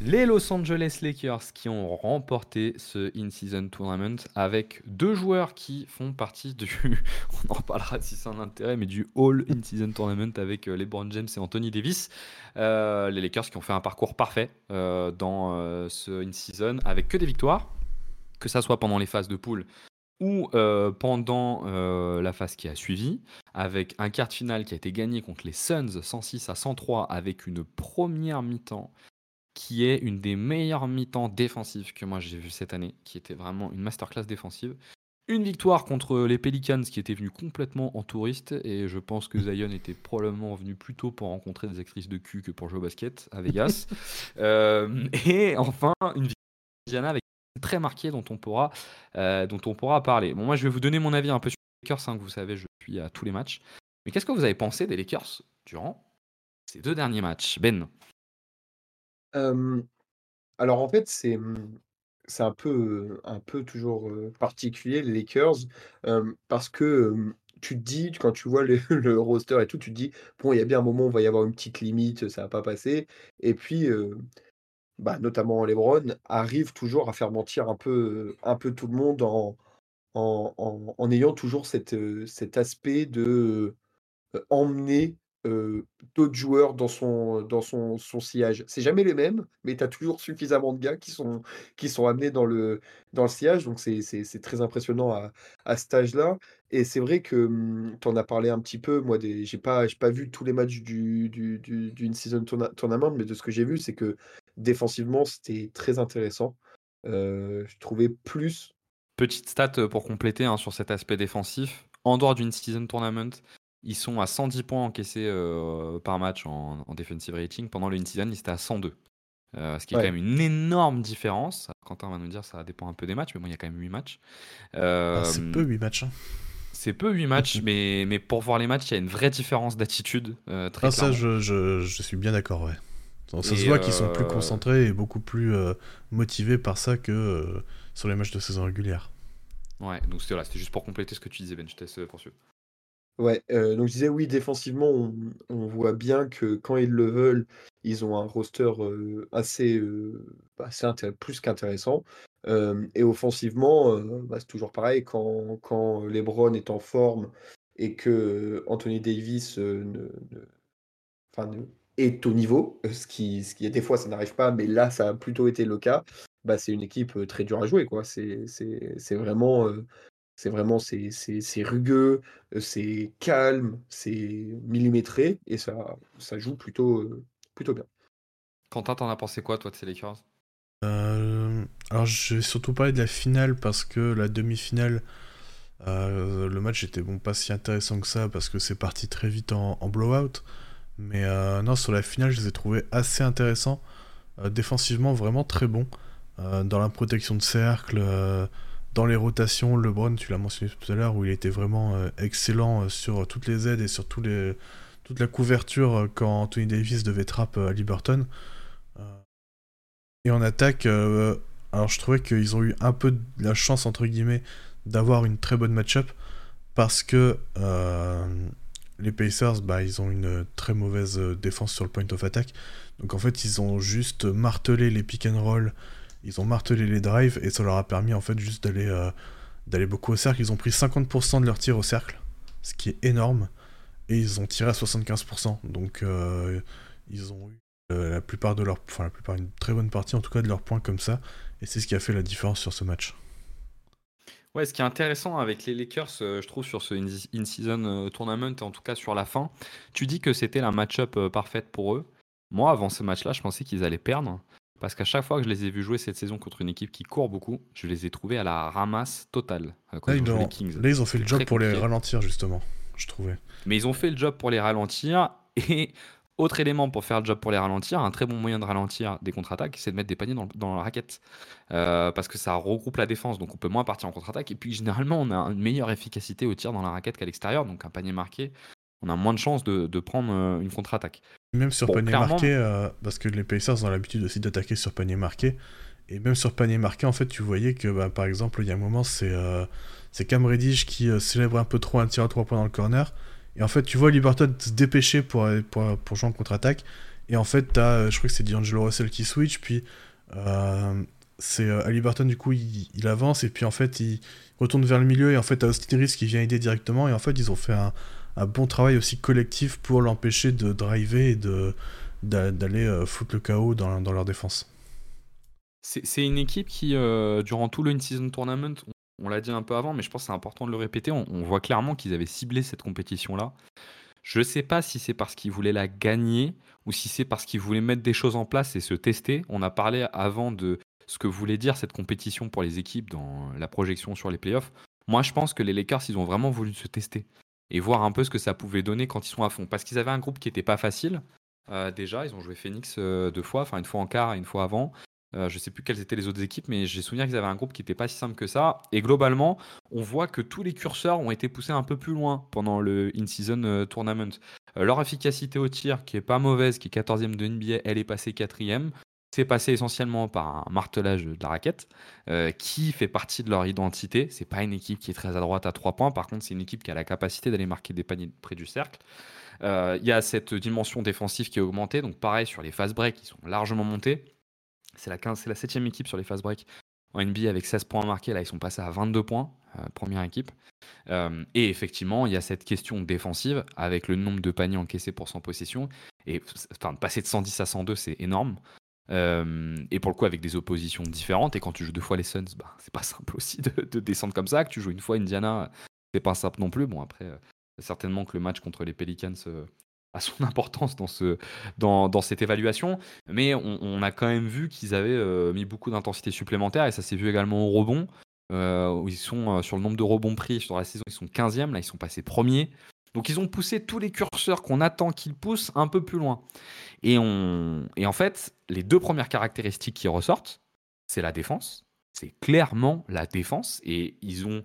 Les Los Angeles Lakers qui ont remporté ce In-Season Tournament avec deux joueurs qui font partie du, on en reparlera si c'est un intérêt, mais du All In-Season Tournament avec euh, LeBron James et Anthony Davis. Euh, les Lakers qui ont fait un parcours parfait euh, dans ce In-Season avec que des victoires, que ça soit pendant les phases de poule ou pendant la phase qui a suivi, avec un quart de finale qui a été gagné contre les Suns 106 à 103 avec une première mi-temps qui est une des meilleures mi-temps défensives que moi j'ai vu cette année, qui était vraiment une masterclass défensive. Une victoire contre les Pelicans qui étaient venus complètement en touriste et je pense que Zion était probablement venu plutôt pour rencontrer des actrices de cul que pour jouer au basket à Vegas. Euh, et enfin une victoire avec très marquée dont on pourra euh, dont on pourra parler. Bon moi je vais vous donner mon avis un peu sur les Lakers, hein, que vous savez je suis à tous les matchs. Mais qu'est-ce que vous avez pensé des Lakers durant ces deux derniers matchs, Ben alors en fait, c'est, mmh, un peu, un peu toujours, particulier les Lakers, parce que, tu te dis, quand tu vois le roster et tout, tu te dis: «Bon, il y a bien un moment où il va y avoir une petite limite, ça va pas passer» et puis, bah, notamment LeBron arrive toujours à faire mentir un peu, un peu tout le monde en en en en ayant toujours cet, cet aspect de, emmener d'autres joueurs dans son dans son son sillage. C'est jamais les mêmes, mais tu as toujours suffisamment de gars qui sont qui sont amenés dans le dans le sillage, donc c'est très impressionnant à à cet âge-là et c'est vrai que, mmh, tu en as parlé un petit peu, moi j'ai pas pas vu tous les matchs du du du d'une season tourna tournament, mais de ce que j'ai vu, c'est que défensivement, c'était très intéressant. Heu, je trouvais plus Petite stat, pour compléter, hein, sur cet aspect défensif. En dehors d'une season tournament, ils sont à 110 points encaissés euh, par match en, defensive rating. Pendant le in-season, ils étaient à 102. Euh, ce qui est quand même une énorme différence. Quentin va nous dire ça dépend un peu des matchs, mais bon, il y a quand même 8 matchs. Ah, c'est peu 8 matchs. Hein. C'est peu 8 matchs, mais, mais pour voir les matchs, il y a une vraie différence d'attitude. Euh, très ah, ça, je, je, je, suis bien d'accord, ouais. Ça se voit qu'ils sont plus concentrés et beaucoup plus motivés par ça que sur les matchs de saison régulière. Ouais, donc c'était juste pour compléter ce que tu disais, Ben, je te laisse poursuivre. Ouais, donc je disais oui, défensivement, on voit bien que quand ils le veulent, ils ont un roster, assez, bah, assez plus qu'intéressant. et offensivement, bah, c'est toujours pareil quand quand LeBron est en forme et que Anthony Davis, est au niveau, ce qui ce qui des fois ça n'arrive pas, mais là ça a plutôt été le cas, bah, c'est une équipe, très dure à jouer c'est vraiment, c'est vraiment c'est c'est rugueux, c'est calme, c'est millimétré et ça ça joue plutôt, plutôt bien. Quentin, t'en as pensé quoi toi de ces Lakers? Euh, alors je vais surtout parler de la finale parce que la demi-finale, euh, le match était bon pas si intéressant que ça parce que c'est parti très vite en, blowout. Mais euh, non, sur la finale, je les ai trouvés assez intéressants. défensivement, vraiment très bons. dans la protection de cercle, dans les rotations, LeBron, tu l'as mentionné tout à l'heure, où il était vraiment euh, excellent euh, sur toutes les aides et sur les, toute la couverture euh, quand Anthony Davis devait trap à Liberton. et en attaque, alors je trouvais qu'ils ont eu un peu de la chance, entre guillemets, d'avoir une très bonne match-up, parce que les Pacers, bah, ils ont une très mauvaise défense sur le point of attack. Donc en fait, ils ont juste martelé les pick and roll ils ont martelé les drives et ça leur a permis en fait juste d'aller euh, beaucoup au cercle. Ils ont pris 50% de leurs tirs au cercle, ce qui est énorme, et ils ont tiré à 75%. Donc euh, ils ont eu euh, la plupart de leurs, enfin la plupart une très bonne partie en tout cas de leurs points comme ça, et c'est ce qui a fait la différence sur ce match. Ouais, ce qui est intéressant avec les Lakers, je trouve, sur ce in-season tournament, en tout cas sur la fin, tu dis que c'était la match-up parfaite pour eux. Moi, avant ce match-là, je pensais qu'ils allaient perdre. Parce qu'à chaque fois que je les ai vus jouer cette saison contre une équipe qui court beaucoup, je les ai trouvés à la ramasse totale. Euh, là, ils, ont, ils ont fait le job pour les ralentir, justement, je trouvais. Mais ils ont fait le job pour les ralentir. Et autre élément pour faire le job pour les ralentir, un très bon moyen de ralentir des contre-attaques, c'est de mettre des paniers dans, la raquette. Euh, parce que ça regroupe la défense, donc on peut moins partir en contre-attaque. Et puis généralement, on a une meilleure efficacité au tir dans la raquette qu'à l'extérieur. Donc un panier marqué, on a moins de chances de, prendre euh, une contre-attaque. Même sur panier marqué, euh, parce que les Pacers ont l'habitude aussi d'attaquer sur panier marqué. Et même sur panier marqué, en fait, tu voyais que, bah, par exemple, il y a un moment, c'est euh, Cam Reddish qui euh, célèbre un peu trop un tir à trois points dans le corner. Et en fait, tu vois Liberton se dépêcher pour, pour, pour jouer en contre-attaque. Et en fait, as, je crois que c'est D'Angelo Russell qui switch, puis c'est Ali Burton, du coup, il, avance, et puis en fait, il retourne vers le milieu, et en fait, t'as Austin Reeves qui vient aider directement, et en fait, ils ont fait un, un bon travail aussi collectif pour l'empêcher de driver et de d'aller foutre le chaos dans, dans leur défense. C'est une équipe qui, euh, durant tout le in-season tournament, on, l'a dit un peu avant, mais je pense que c'est important de le répéter, on, voit clairement qu'ils avaient ciblé cette compétition-là. Je ne sais pas si c'est parce qu'ils voulaient la gagner ou si c'est parce qu'ils voulaient mettre des choses en place et se tester. On a parlé avant de ce que voulait dire cette compétition pour les équipes dans la projection sur les playoffs. Moi, je pense que les Lakers, ils ont vraiment voulu se tester et voir un peu ce que ça pouvait donner quand ils sont à fond. Parce qu'ils avaient un groupe qui n'était pas facile. Euh, déjà, ils ont joué Phoenix euh, deux fois, enfin une fois en quart et une fois avant. Euh, je ne sais plus quelles étaient les autres équipes, mais j'ai souvenir qu'ils avaient un groupe qui n'était pas si simple que ça. Et globalement, on voit que tous les curseurs ont été poussés un peu plus loin pendant le In-Season euh, Tournament. Leur efficacité au tir, qui est pas mauvaise, qui est 14e de NBA, elle est passée 4e. C'est passé essentiellement par un martelage de la raquette, qui fait partie de leur identité. C'est pas une équipe qui est très à droite à 3 points. Par contre, c'est une équipe qui a la capacité d'aller marquer des paniers près du cercle. Il y a cette dimension défensive qui est augmentée. Donc, pareil, sur les fast breaks, ils sont largement montés. C'est la, 15, c'est la 7 équipe sur les fast break en NBA avec 16 points marqués. Là, ils sont passés à 22 points, euh, première équipe. Euh, et effectivement, il y a cette question défensive avec le nombre de paniers encaissés pour 100 possession. Et enfin, passer de 110 à 102, c'est énorme. Euh, et pour le coup, avec des oppositions différentes. Et quand tu joues deux fois les Suns, bah, c'est pas simple aussi de, descendre comme ça. Que tu joues une fois Indiana, c'est pas simple non plus. Bon, après, certainement que le match contre les Pelicans à son importance dans, ce, dans, dans cette évaluation, mais on, a quand même vu qu'ils avaient euh, mis beaucoup d'intensité supplémentaire et ça s'est vu également au rebond, euh, où ils sont euh, sur le nombre de rebonds pris sur la saison, ils sont 15e, là ils sont passés premiers. Donc ils ont poussé tous les curseurs qu'on attend qu'ils poussent un peu plus loin. Et, en fait, les deux premières caractéristiques qui ressortent, c'est la défense. C'est clairement la défense. Et ils ont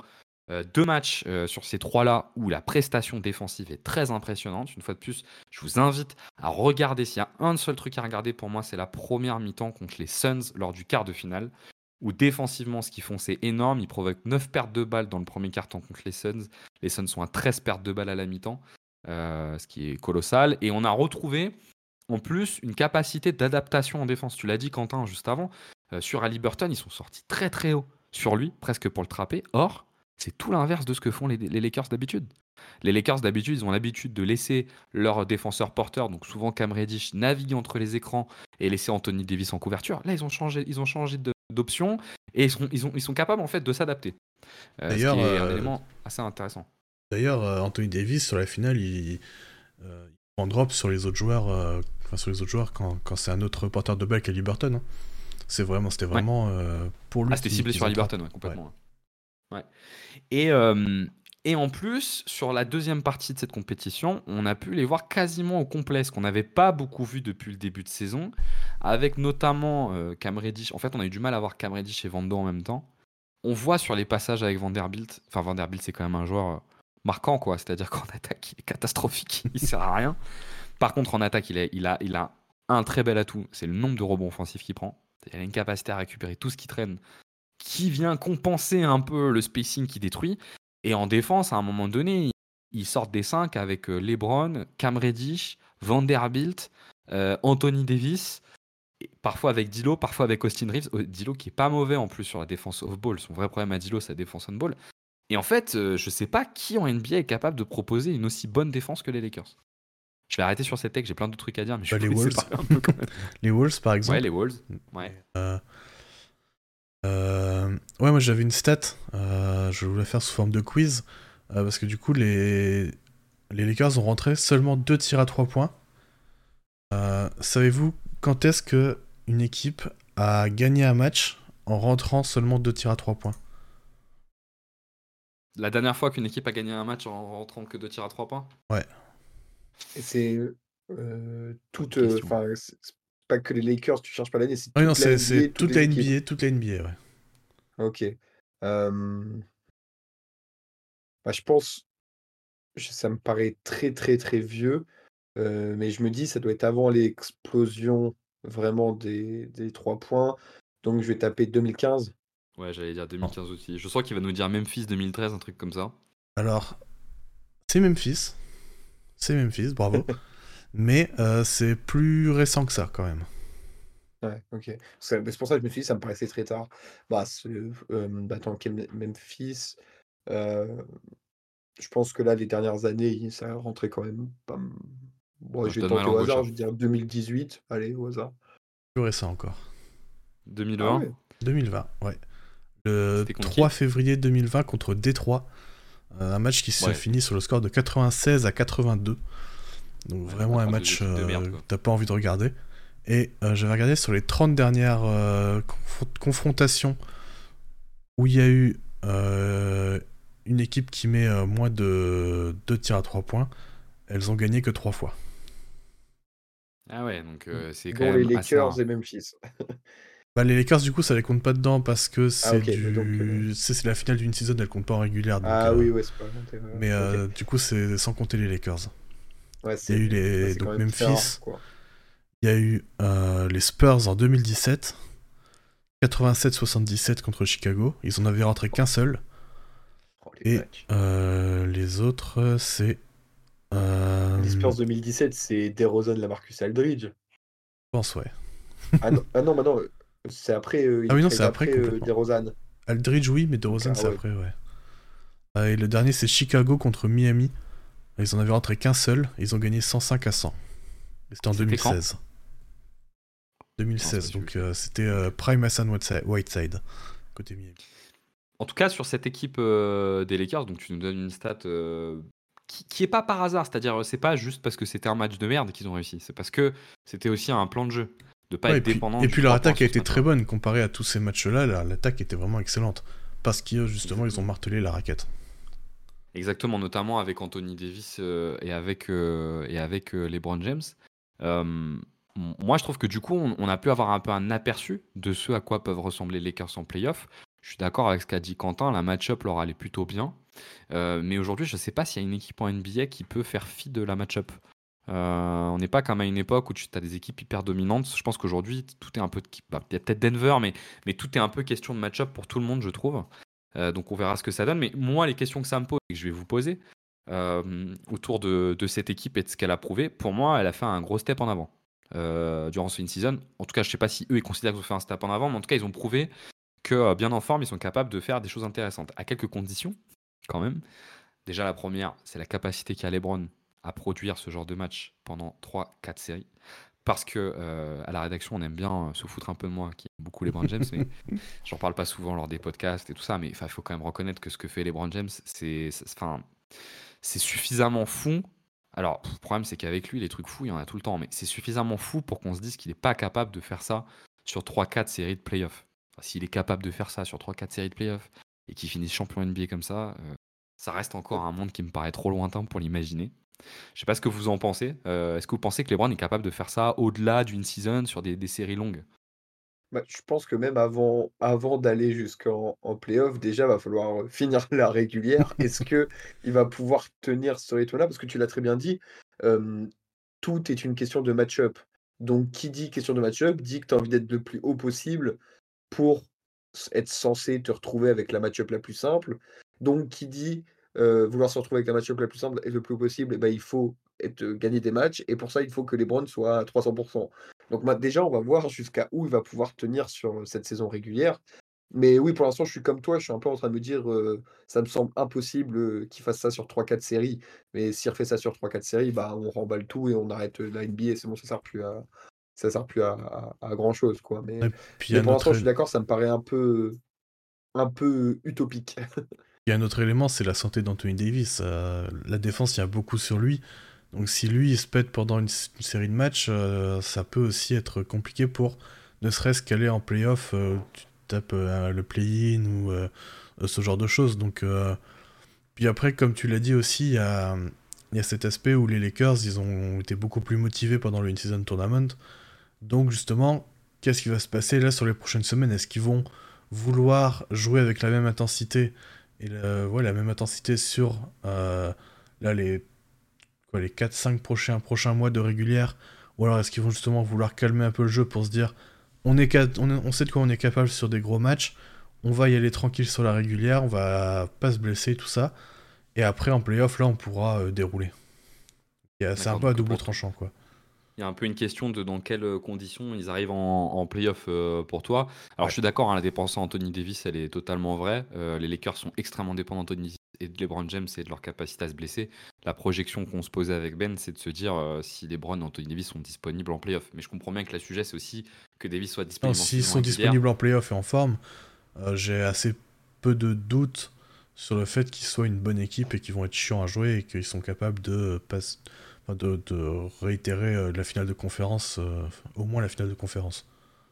euh, deux matchs euh, sur ces trois-là où la prestation défensive est très impressionnante. Une fois de plus, je vous invite à regarder. S'il y a un seul truc à regarder pour moi, c'est la première mi-temps contre les Suns lors du quart de finale. Où défensivement, ce qu'ils font, c'est énorme. Ils provoquent 9 pertes de balles dans le premier quart-temps contre les Suns. Les Suns sont à 13 pertes de balles à la mi-temps, euh, ce qui est colossal. Et on a retrouvé en plus une capacité d'adaptation en défense. Tu l'as dit, Quentin, juste avant. sur Ali Burton, ils sont sortis très très haut sur lui, presque pour le trapper. Or, c'est tout l'inverse de ce que font les, Lakers d'habitude. Les Lakers d'habitude, ils ont l'habitude de laisser leurs défenseurs porteurs, donc souvent Cam Reddish, naviguer entre les écrans et laisser Anthony Davis en couverture. Là, ils ont changé, ils ont changé d'option et ils sont, ils, ils sont capables en fait de s'adapter. Euh, D'ailleurs, c'est un euh, élément assez intéressant. D'ailleurs, euh, Anthony Davis sur la finale, il, prend drop sur les autres joueurs, enfin sur les autres joueurs quand, quand c'est un autre porteur de balle qu'à Burton. Hein. C'est vraiment, c'était vraiment pour lui. Ah, c'était ciblé sur Burton, complètement. Et, et en plus, sur la deuxième partie de cette compétition, on a pu les voir quasiment au complet, ce qu'on n'avait pas beaucoup vu depuis le début de saison, avec notamment euh, Cam Reddish. En fait, on a eu du mal à voir Cam Reddish et Vando en même temps. On voit sur les passages avec Vanderbilt, enfin Vanderbilt c'est quand même un joueur euh, marquant, quoi. C'est-à-dire qu'en attaque, il est catastrophique, il sert à rien. Par contre, en attaque, il, a un très bel atout, c'est le nombre de rebonds offensifs qu'il prend. Il a une capacité à récupérer tout ce qui traîne qui vient compenser un peu le spacing qui détruit. Et en défense, à un moment donné, ils sortent des 5 avec euh, LeBron, Cam Reddish, Vanderbilt, euh, Anthony Davis, parfois avec Dilo, parfois avec Austin Reeves. Euh, Dilo qui est pas mauvais en plus sur la défense off-ball. Son vrai problème à Dilo, c'est la défense on-ball. Et en fait, je sais pas qui en NBA est capable de proposer une aussi bonne défense que les Lakers. Je vais arrêter sur cette tech, j'ai plein d'autres trucs à dire, mais je bah, les Wolves. les Wolves, par exemple. Ouais, les Wolves. Ouais. Euh, ouais, moi j'avais une stat, euh, je voulais faire sous forme de quiz, euh, parce que du coup les... les Lakers ont rentré seulement 2 tirs à 3 points. Savez-vous quand est-ce que une équipe a gagné un match en rentrant seulement 2 tirs à 3 points? La dernière fois qu'une équipe a gagné un match en rentrant que 2 tirs à 3 points? Ouais. Et c'est toute. Enfin, pas que les Lakers, tu cherches pas l'année, c'est toute, c'est, toute, la NBA, toute la NBA, ouais. Ok. Bah, je pense, ça me paraît très très très vieux, mais je me dis ça doit être avant l'explosion vraiment des, des 3 points, donc je vais taper 2015. Ouais, j'allais dire 2015 aussi. Je sens qu'il va nous dire Memphis 2013, un truc comme ça. Alors, c'est Memphis. C'est Memphis, bravo. Mais euh, c'est plus récent que ça quand même. Ouais, OK. C'est c'est pour ça que je me suis dit, ça me paraissait très tard. Bah, c'est, hem, bah, tant qu'est Memphis, heu, je pense que là, les dernières années, il ça rentrait quand même pas m bon, je vais tenter au hasard, je vais dire 2018, allez, au hasard. Plus récent encore. Ah 2020? ouais? 2020, ouais. Le C'était contre qui? 3 février 2020 contre Détroit. Euh, un match qui se Ouais. finit sur le score de 96 à 82. Donc Ouais, vraiment un contre des match euh, que t'as pas envie de regarder. Et euh, j'avais regardé sur les 30 dernières euh, confr- confrontations où il y a eu euh, une équipe qui met euh, moins de 2 tirs à 3 points. Elles ont gagné que 3 fois. Ah ouais, donc heu, c'est quand les même assez Lakers et Memphis. Bah, les Lakers, du coup, ça les compte pas dedans parce que c'est du... donc, heu c'est la finale d'une saison, elle compte pas en régulière. Donc, Ah euh, oui, ouais, c'est pas compté, ouais, Mais ouais, euh, du coup, c'est sans compter les Lakers. Ouais, Il y a eu bah, les quand donc Memphis, il y a eu euh, les Spurs en 2017, 87-77 contre Chicago. Ils en avaient rentré qu'un seul. Oh, les Et euh, les autres, c'est. Euh, Les je Spurs 2017, c'est DeRozan, Lamarcus Aldridge. pense, ouais. Ah non, ah non, bah non, heu, c'est après, heu, Ah oui, non, c'est après complètement. DeRozan. Aldridge, oui, mais DeRozan, ah c'est ouais. après, ouais. Euh, et le dernier, c'est Chicago contre Miami. Ils en avaient rentré qu'un seul. Ils ont gagné 105 à 100. Et C'était en C'était quand? 2016. 2016, Non, c'est pas donc euh, c'était euh, Prime Hassan Whiteside, côté Miami. En tout cas, sur cette équipe, des Lakers, donc tu nous donnes une stat, qui qui est pas par hasard. C'est-à-dire, heu, c'est pas juste parce que c'était un match de merde qu'ils ont réussi. C'est parce que c'était aussi un plan de jeu, de pas Ouais, et être puis, dépendant et puis leur 3 points attaque a été très bonne comparée à tous ces matchs-là. la- L'attaque était vraiment excellente parce qu'ils justement ils ont martelé la raquette. Exactement, notamment avec Anthony Davis, heu, et avec, heu, et avec, LeBron James. Moi, je trouve que du coup, on on a pu avoir un peu un aperçu de ce à quoi peuvent ressembler les Lakers en playoff. Je suis d'accord avec ce qu'a dit Quentin, la match-up leur allait plutôt bien. Heu, mais aujourd'hui, je sais pas s'il y a une équipe en NBA qui peut faire fi de la match-up. Heu, on n'est pas comme à une époque où tu as des équipes hyper dominantes. Je pense qu'aujourd'hui, tout est un peu bah, il y a peut-être Denver, mais mais tout est un peu question de match-up pour tout le monde, je trouve. Heu, donc on verra ce que ça donne. Mais moi, les questions que ça me pose et que je vais vous poser, autour de de cette équipe et de ce qu'elle a prouvé, pour moi, elle a fait un gros step en avant, durant ce in-season. En tout cas, je sais pas si eux, ils considèrent qu'ils ont fait un step en avant, mais en tout cas, ils ont prouvé que, heu, bien en forme, ils sont capables de faire des choses intéressantes. À quelques conditions, quand même. Déjà, la première, c'est la capacité qu'a LeBron à produire ce genre de match pendant 3-4 séries. Parce que, heu, à la rédaction, on aime bien, heu, se foutre un peu de moi, qui aime beaucoup LeBron James, mais j'en parle pas souvent lors des podcasts et tout ça, mais il faut quand même reconnaître que ce que fait LeBron James, c'est suffisamment fou. Alors, le problème, c'est qu'avec lui, les trucs fous, il y en a tout le temps, mais c'est suffisamment fou pour qu'on se dise qu'il est pas capable de faire ça sur 3-4 séries de playoffs. Enfin, s'il est capable de faire ça sur 3-4 séries de playoffs et qu'il finisse champion NBA comme ça, heu, ça reste encore un monde qui me paraît trop lointain pour l'imaginer. Je sais pas ce que vous en pensez. Heu, est-ce que vous pensez que LeBron est capable de faire ça au-delà d'une season sur des des séries longues? Bah, je pense que même avant avant d'aller jusqu'en en playoff, déjà, va falloir, finir la régulière. Est-ce qu'il va pouvoir tenir ce rythme-là? Parce que tu l'as très bien dit, hem, tout est une question de match-up. Donc qui dit question de match-up, dit que tu as envie d'être le plus haut possible pour être censé te retrouver avec la match-up la plus simple. Donc qui dit, vouloir se retrouver avec la match-up la plus simple et le plus possible, et bah, il faut être gagner des matchs et pour ça, il faut que LeBron soit à 300% Donc déjà, on va voir jusqu'à où il va pouvoir tenir sur, cette saison régulière. Mais oui, pour l'instant, je suis comme toi, je suis un peu en train de me dire, ça me semble impossible, qu'il fasse ça sur 3-4 séries. Mais s'il refait ça sur 3-4 séries, bah, on remballe tout et on arrête, la NBA, c'est bon, ça sert plus à ça sert plus à à à grand chose, quoi. Mais puis mais pour autre l'instant, je suis d'accord, ça me paraît un peu un peu utopique. il y a un autre élément, c'est la santé d'Anthony Davis. Euh, la défense, il y a beaucoup sur lui. Donc si lui, il se pète pendant une, série de matchs, euh, ça peut aussi être compliqué pour ne serait-ce qu'aller en playoff, euh, tu tapes euh, le play-in ou ce genre de choses. Donc, puis après, comme tu l'as dit aussi, il y a, il y a cet aspect où les Lakers, ils ont été beaucoup plus motivés pendant le in-season tournament. Donc justement, qu'est-ce qui va se passer là sur les prochaines semaines? Est-ce qu'ils vont vouloir jouer avec la même intensité et ouais, la même intensité sur euh, là, les, quoi, les 4-5 prochains, prochains mois de régulière? Ou alors est-ce qu'ils vont justement vouloir calmer un peu le jeu pour se dire on, est ca- on, est- on sait de quoi on est capable sur des gros matchs, on va y aller tranquille sur la régulière, on va pas se blesser, tout ça. Et après en playoff, là, on pourra euh, dérouler. C'est un peu à double tranchant, quoi. Il y a un peu une question de dans quelles conditions ils arrivent en, en playoff pour toi. Alors je suis d'accord, hein, la dépense en Anthony Davis, elle est totalement vraie. les Lakers sont extrêmement dépendants d'Anthony Davis et de LeBron James et de leur capacité à se blesser. La projection qu'on se posait avec Ben, c'est de se dire si LeBron et Anthony Davis sont disponibles en playoff. Mais je comprends bien que le sujet, c'est aussi que Davis soit disponible. S'ils sont disponibles en playoff et en forme, j'ai assez peu de doutes sur le fait qu'ils soient une bonne équipe et qu'ils vont être chiants à jouer et qu'ils sont capables de, de, réitérer euh, la finale de conférence, euh, au moins la finale de conférence.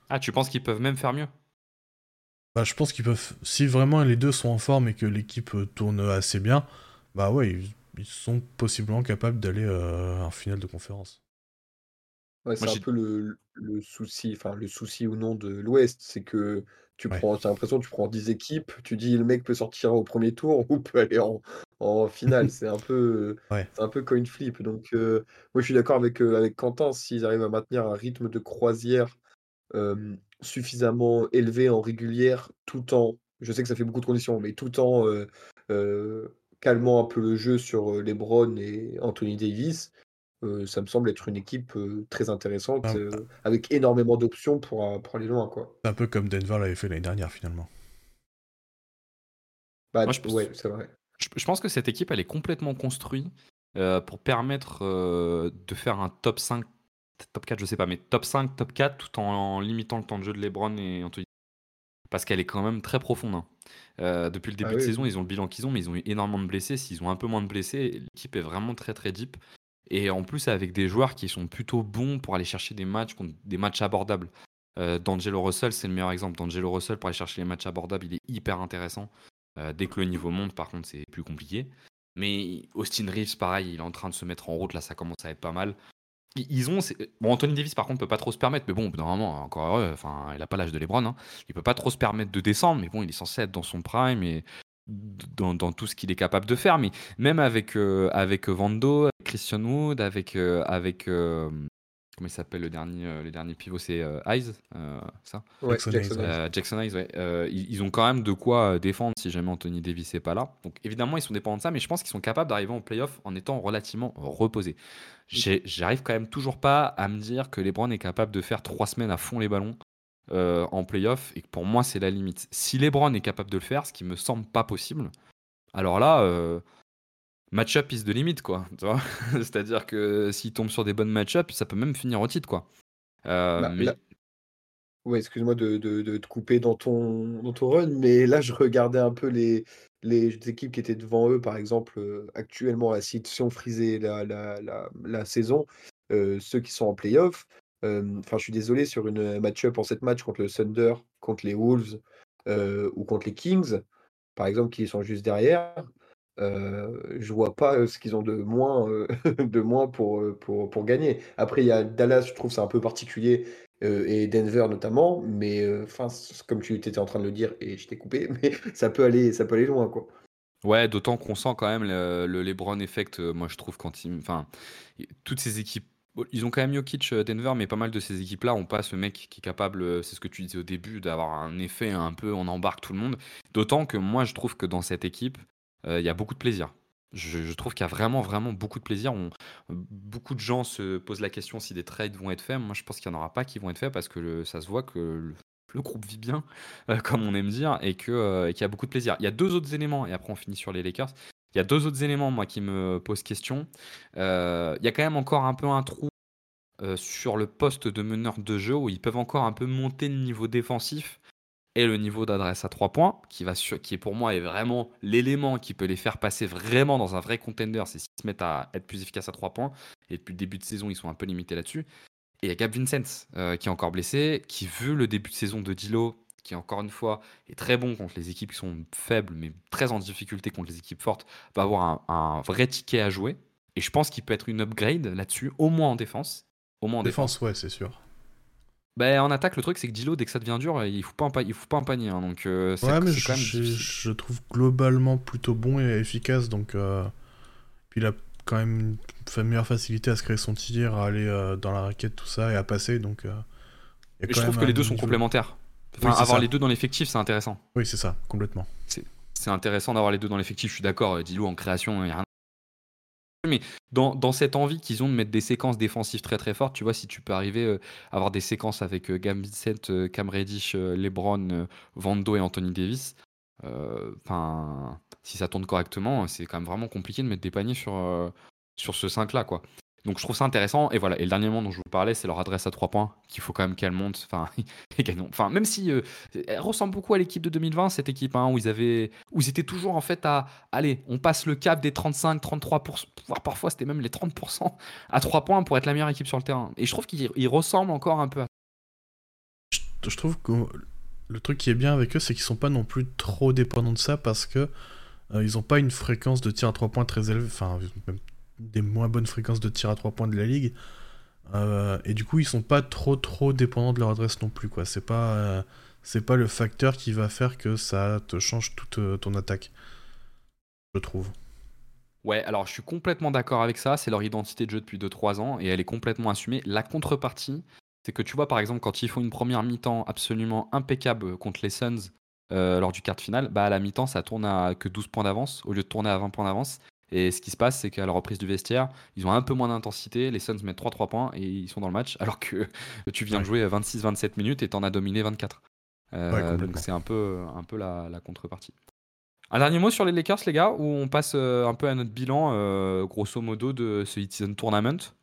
Ah, tu penses qu'ils peuvent même faire mieux? Bah, Je pense qu'ils peuvent. Si vraiment les deux sont en forme et que l'équipe euh, tourne assez bien, bah ouais, ils, sont possiblement capables d'aller en finale de conférence. Ouais, c'est un peu le, le souci, enfin le souci ou non de l'Ouest, c'est que tu prends, as l'impression que tu prends 10 équipes, tu dis le mec peut sortir au premier tour ou peut aller en, en finale. C'est un peu, c'est un peu coin flip. Donc, moi, je suis d'accord avec, avec Quentin, s'ils arrivent à maintenir un rythme de croisière suffisamment élevé en régulière, tout en, je sais que ça fait beaucoup de conditions, mais tout en calmant un peu le jeu sur LeBron et Anthony Davis, ça me semble être une équipe très intéressante, ah. avec énormément d'options pour, pour aller loin. Quoi. C'est un peu comme Denver l'avait fait l'année dernière finalement. Bah, Moi, je, ouais, c'est vrai. Je, pense que cette équipe, elle est complètement construite pour permettre de faire un top 5, top 4, je sais pas, mais top 5, top 4, tout en, limitant le temps de jeu de LeBron et Anthony. Parce qu'elle est quand même très profonde. Hein. depuis le ah début de saison, ils ont le bilan qu'ils ont, mais ils ont eu énormément de blessés. S'ils ont un peu moins de blessés, l'équipe est vraiment très très deep. Et en plus, avec des joueurs qui sont plutôt bons pour aller chercher des matchs, des matchs abordables. Euh, D'Angelo Russell, c'est le meilleur exemple. D'Angelo Russell, pour aller chercher les matchs abordables, il est hyper intéressant. Euh, dès que le niveau monte, par contre, c'est plus compliqué. Mais Austin Reeves, pareil, il est en train de se mettre en route. Là, ça commence à être pas mal. Ils ont. Bon, Anthony Davis, par contre, peut pas trop se permettre. Mais bon, normalement, encore heureux. Enfin, il a pas l'âge de LeBron. Hein. Il peut pas trop se permettre de descendre. Mais bon, il est censé être dans son prime. Et dans, tout ce qu'il est capable de faire. Mais même avec, euh, avec Vando, Christian Wood, avec, euh, avec comment il s'appelle le dernier, le dernier pivot, c'est Eyes, ça? Jackson, Eyes. ouais. Ils, ont quand même de quoi défendre si jamais Anthony Davis n'est pas là. Donc évidemment, ils sont dépendants de ça, mais je pense qu'ils sont capables d'arriver en playoff en étant relativement reposés. J'arrive quand même toujours pas à me dire que LeBron est capable de faire trois semaines à fond les ballons euh, en playoff et que pour moi c'est la limite. Si LeBron est capable de le faire, ce qui me semble pas possible, alors là, euh, match-up is de limite quoi. C'est-à-dire que s'il tombe sur des bonnes match-up, ça peut même finir au titre quoi. Euh, bah, ouais, excuse-moi de, te couper dans ton, dans ton run, mais là je regardais un peu les, les équipes qui étaient devant eux, par exemple, actuellement, si, si on frisait la, la, la, la saison, ceux qui sont en playoff, Enfin, je suis désolé sur une match-up en 7 matchs contre le Thunder, contre les Wolves ou contre les Kings, par exemple, qui sont juste derrière. Je vois pas ce qu'ils ont de moins, de moins pour, pour, pour, gagner. Après, il y a Dallas, je trouve c'est un peu particulier, et Denver notamment, mais enfin, comme tu étais en train de le dire et je t'ai coupé, mais ça peut aller, ça peut aller loin, quoi. Ouais, d'autant qu'on sent quand même le, le LeBron effect, moi je trouve quand il, enfin, toutes ces équipes ils ont quand même Jokic, Denver, mais pas mal de ces équipes-là ont pas ce mec qui est capable, c'est ce que tu disais au début, d'avoir un effet un peu on embarque tout le monde. D'autant que moi, je trouve que dans cette équipe, il y a beaucoup de plaisir. Je, trouve qu'il y a vraiment, vraiment beaucoup de plaisir. beaucoup de gens se posent la question si des trades vont être faits. Moi, je pense qu'il n'y en aura pas qui vont être faits parce que ça se voit que le, groupe vit bien, comme on aime dire, et qu'il y a beaucoup de plaisir. Il y a deux autres éléments, et après on finit sur les Lakers. Il y a deux autres éléments, moi, qui me posent question. Euh, il y a quand même encore un peu un trou euh, sur le poste de meneur de jeu où ils peuvent encore un peu monter le niveau défensif et le niveau d'adresse à trois points, qui, va qui est pour moi est vraiment l'élément qui peut les faire passer vraiment dans un vrai contender, c'est s'ils se mettent à être plus efficaces à trois points. Et depuis le début de saison, ils sont un peu limités là-dessus. Et il y a Gab Vincent euh, qui est encore blessé, qui veut le début de saison de Dilo qui encore une fois est très bon contre les équipes qui sont faibles, mais très en difficulté contre les équipes fortes, va avoir un, vrai ticket à jouer. Et je pense qu'il peut être une upgrade là-dessus, au moins en défense. Au moins en défense, ouais, c'est sûr. Ben, en attaque, le truc, c'est que Dilo, dès que ça devient dur, il faut pas un, il faut pas un panier. Hein, donc, euh, ouais, mais je, je, trouve globalement plutôt bon et efficace. Donc, euh, Puis il a quand même une meilleure facilité à se créer son tir, à aller euh, dans la raquette, tout ça, et à passer. Donc, je trouve que les deux sont complémentaires avoir les deux dans l'effectif, c'est intéressant. Oui, c'est ça, complètement. C'est intéressant d'avoir les deux dans l'effectif, je suis d'accord. Dilo en création, il n'y a rien mais dans, cette envie qu'ils ont de mettre des séquences défensives très très fortes, tu vois, si tu peux arriver euh, à avoir des séquences avec euh, Gam Vincent, euh, Cam Reddish, LeBron, Vando et Anthony Davis, si ça tourne correctement, c'est quand même vraiment compliqué de mettre des paniers sur, sur ce 5-là, quoi. Donc je trouve ça intéressant. Et voilà. Et le dernier moment dont je vous parlais, c'est leur adresse à 3 points, qu'il faut quand même qu'elle monte. Enfin, enfin même si euh, elle ressemble beaucoup à l'équipe de 2020, cette équipe, hein, où ils avaient, où ils étaient toujours en fait à, allez, on passe le cap des 35, 33 voire parfois c'était même les 30% à 3 points pour être la meilleure équipe sur le terrain. Et je trouve qu'ils ressemblent encore un peu à. Je, trouve que le truc qui est bien avec eux, c'est qu'ils sont pas non plus trop dépendants de ça parce que euh, ils ont pas une fréquence de tir à 3 points très élevée, enfin même des moins bonnes fréquences de tir à 3 points de la ligue. Euh, et du coup, ils sont pas trop trop dépendants de leur adresse non plus. quoi. C'est pas, euh, le facteur qui va faire que ça te change toute euh, ton attaque. Je trouve. Ouais, alors je suis complètement d'accord avec ça. C'est leur identité de jeu depuis 2-3 ans et elle est complètement assumée. La contrepartie, c'est que tu vois, par exemple, quand ils font une première mi-temps absolument impeccable contre les Suns lors du quart de finale, bah à la mi-temps, ça tourne à que 12 points d'avance au lieu de tourner à 20 points d'avance. Et ce qui se passe, c'est qu'à la reprise du vestiaire, ils ont un peu moins d'intensité. Les Suns mettent 3-3 points et ils sont dans le match, alors que tu viens de jouer 26-27 minutes et t'en as dominé 24. Euh, donc c'est un peu, un peu la, contrepartie. Un dernier mot sur les Lakers, les gars, où on passe euh, un peu à notre bilan, euh, grosso modo, de ce Season Tournament.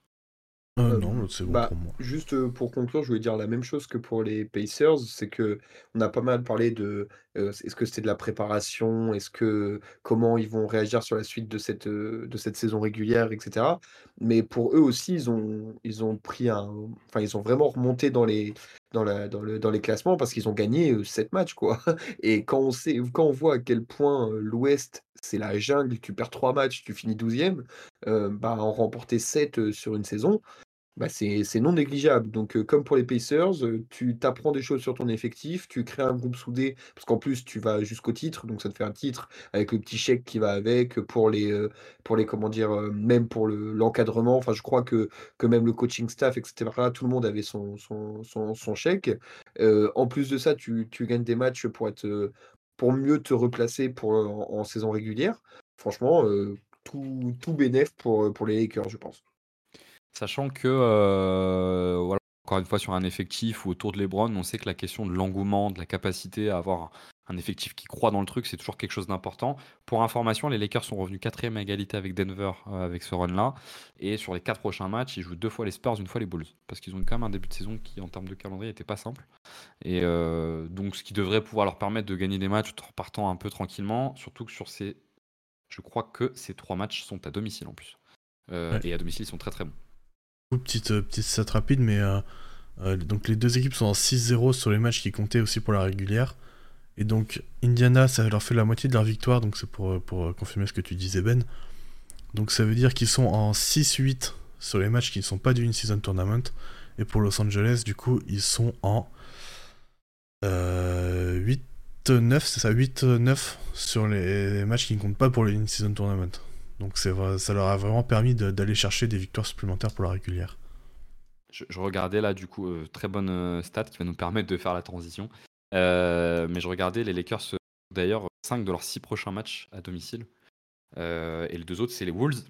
Euh, non, c'est bon bah, pour moi. juste, pour conclure, je voulais dire la même chose que pour les Pacers. C'est que on a pas mal parlé de, est-ce que c'était de la préparation? Est-ce que comment ils vont réagir sur la suite de cette, de cette saison régulière etc. Mais pour eux aussi, ils ont ils ont pris un enfin, ils ont vraiment remonté dans les dans la dans le dans les classements parce qu'ils ont gagné, 7 matchs, quoi. Et quand on sait quand on voit à quel point, l'Ouest, c'est la jungle, tu perds 3 matchs, tu finis 12e, bah, en remporter 7, sur une saison bah, c'est non négligeable. Donc, comme pour les Pacers, tu t'apprends des choses sur ton effectif, tu crées un groupe soudé, parce qu'en plus, tu vas jusqu'au titre, donc ça te fait un titre avec le petit chèque qui va avec, pour les, pour les comment dire, même pour l'encadrement. enfin, je crois que, même le coaching staff, etc., tout le monde avait son, chèque. en plus de ça, tu, gagnes des matchs pour mieux te replacer en, saison régulière. Franchement, tout, tout pour, pour les Lakers, je pense. Sachant que, euh, voilà, encore une fois, sur un effectif ou autour de LeBron, on sait que la question de l'engouement, de la capacité à avoir un effectif qui croit dans le truc, c'est toujours quelque chose d'important. Pour information, les Lakers sont revenus quatrième à égalité avec Denver euh, avec ce run-là. Et sur les quatre prochains matchs, ils jouent deux fois les Spurs, une fois les Bulls. Parce qu'ils ont quand même un début de saison qui, en termes de calendrier, n'était pas simple. Et euh, donc, ce qui devrait pouvoir leur permettre de gagner des matchs tout en partant un peu tranquillement. Surtout que sur ces. Je crois que ces trois matchs sont à domicile en plus. Et à domicile, ils sont très très bons. Petite, euh, petite stat rapide, mais euh, euh, donc les deux équipes sont en 6-0 sur les matchs qui comptaient aussi pour la régulière. Et donc Indiana, ça leur fait la moitié de leur victoire, donc c'est pour, confirmer ce que tu disais Ben. Donc ça veut dire qu'ils sont en 6-8 sur les matchs qui ne sont pas du in-season tournament. Et pour Los Angeles, du coup, ils sont en 8-9, c'est ça, 8-9 sur les matchs qui ne comptent pas pour le in-season tournament. Donc ça leur a vraiment permis d'aller chercher des victoires supplémentaires pour la régulière. Je, regardais là, du coup, euh, très bonne euh, stat qui va nous permettre de faire la transition. Euh, mais je regardais les Lakers, d'ailleurs, 5 de leurs 6 prochains matchs à domicile. et les deux autres, c'est les Wolves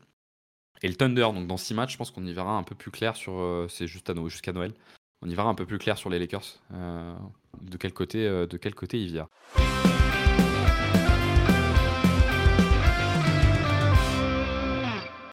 et le Thunder. Donc dans 6 matchs, je pense qu'on y verra un peu plus clair sur. c'est juste jusqu'à Noël. On y verra un peu plus clair sur les Lakers. de, quel côté, de quel côté ils.